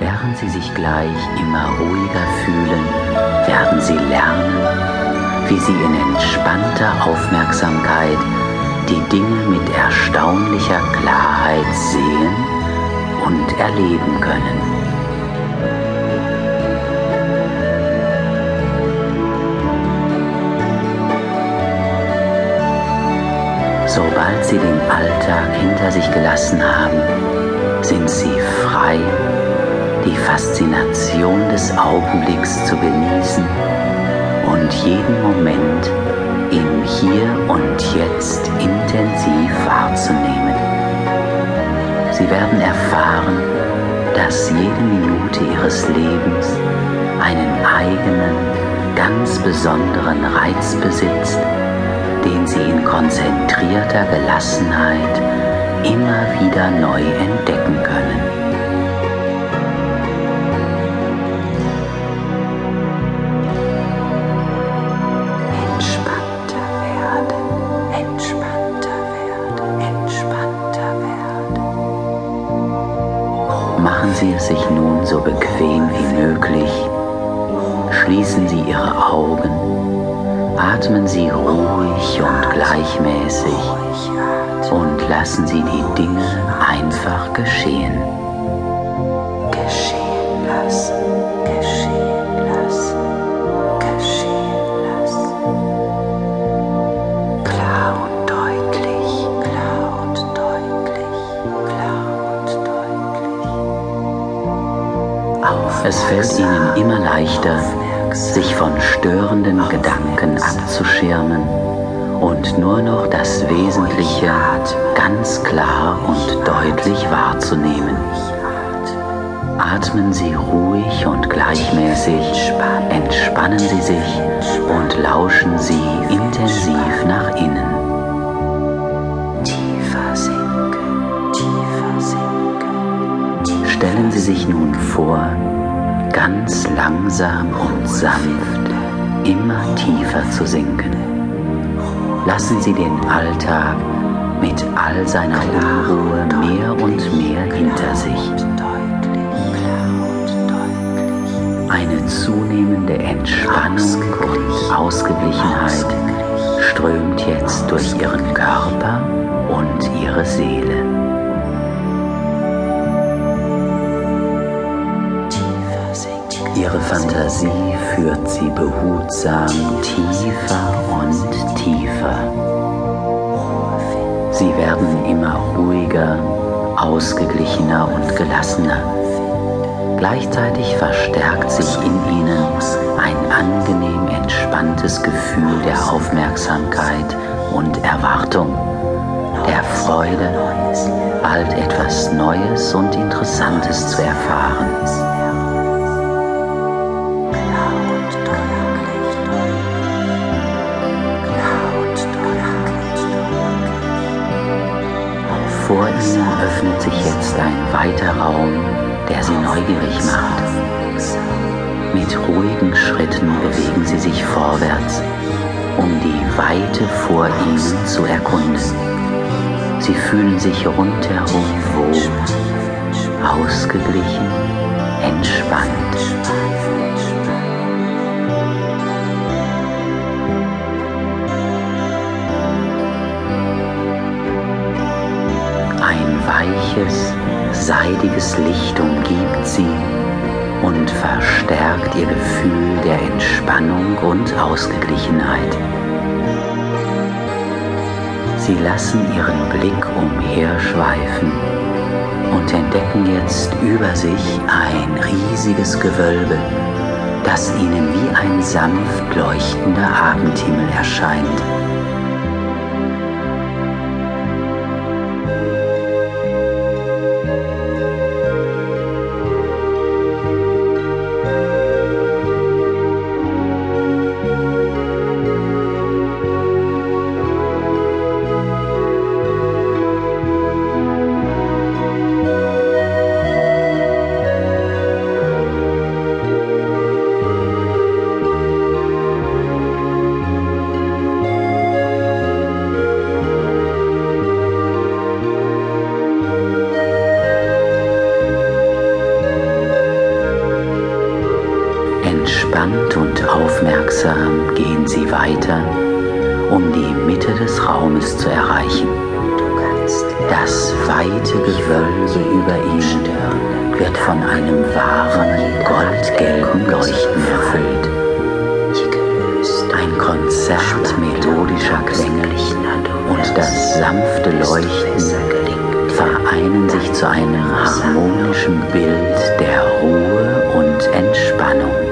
Während Sie sich gleich immer ruhiger fühlen, werden Sie lernen, wie Sie in entspannter Aufmerksamkeit die Dinge mit erstaunlicher Klarheit sehen und erleben können. Sobald Sie den Alltag hinter sich gelassen haben, sind Sie frei, die Faszination des Augenblicks zu genießen und jeden Moment im Hier und Jetzt intensiv wahrzunehmen. Sie werden erfahren, dass jede Minute Ihres Lebens einen eigenen, ganz besonderen Reiz besitzt, den Sie in konzentrierter Gelassenheit immer wieder neu entdecken können. So bequem wie möglich. Schließen Sie Ihre Augen. Atmen Sie ruhig und gleichmäßig und lassen Sie die Dinge einfach geschehen. Geschehen lassen, Es fällt Ihnen immer leichter, sich von störenden Gedanken abzuschirmen und nur noch das Wesentliche ganz klar und deutlich wahrzunehmen. Atmen Sie ruhig und gleichmäßig, entspannen Sie sich und lauschen Sie intensiv nach innen. Stellen Sie sich nun vor, ganz langsam und sanft immer tiefer zu sinken. Lassen Sie den Alltag mit all seiner Unruhe mehr und mehr hinter sich. Eine zunehmende Entspannung und Ausgeglichenheit strömt jetzt durch Ihren Körper und Ihre Seele. Ihre Fantasie führt Sie behutsam tiefer und tiefer. Sie werden immer ruhiger, ausgeglichener und gelassener. Gleichzeitig verstärkt sich in Ihnen ein angenehm entspanntes Gefühl der Aufmerksamkeit und Erwartung, der Freude, bald etwas Neues und Interessantes zu erfahren. Weiter Raum, der Sie neugierig macht. Mit ruhigen Schritten bewegen Sie sich vorwärts, um die Weite vor Ihnen zu erkunden. Sie fühlen sich rundherum wohl, ausgeglichen, entspannt. Seidiges Licht umgibt sie und verstärkt ihr Gefühl der Entspannung und Ausgeglichenheit. Sie lassen ihren Blick umherschweifen und entdecken jetzt über sich ein riesiges Gewölbe, das ihnen wie ein sanft leuchtender Abendhimmel erscheint. Gehen sie weiter, um die Mitte des Raumes zu erreichen. Das weite Gewölbe über ihnen wird von einem wahren goldgelben Leuchten erfüllt. Ein Konzert melodischer Klänge. und das sanfte Leuchten vereinen sich zu einem harmonischen Bild der Ruhe und Entspannung.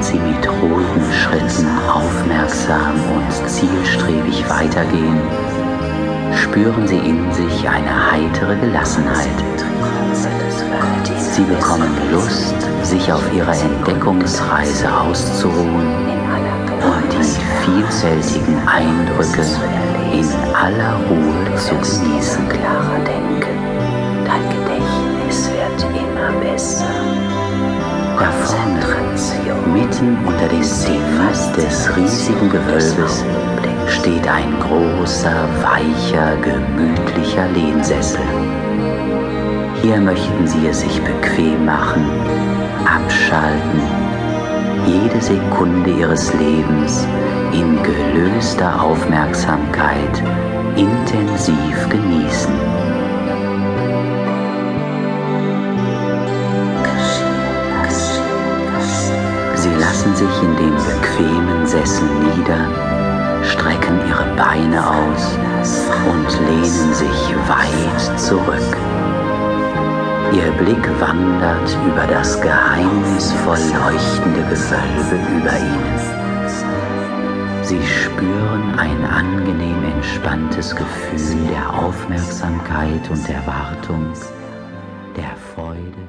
Während Sie mit ruhigen Schritten aufmerksam und zielstrebig weitergehen, spüren Sie in sich eine heitere Gelassenheit. Sie bekommen Lust, sich auf Ihrer Entdeckungsreise auszuruhen und die vielfältigen Eindrücke in aller Ruhe zu genießen. Klarer denken, mitten unter dem Seefast des riesigen Gewölbes, steht ein großer, weicher, gemütlicher Lehnsessel. Hier möchten Sie es sich bequem machen, abschalten, jede Sekunde Ihres Lebens in gelöster Aufmerksamkeit intensiv genießen. Sich in dem bequemen Sessel nieder, strecken ihre Beine aus und lehnen sich weit zurück. Ihr Blick wandert über das geheimnisvoll leuchtende Gewölbe über ihnen. Sie spüren ein angenehm entspanntes Gefühl der Aufmerksamkeit und Erwartung, der Freude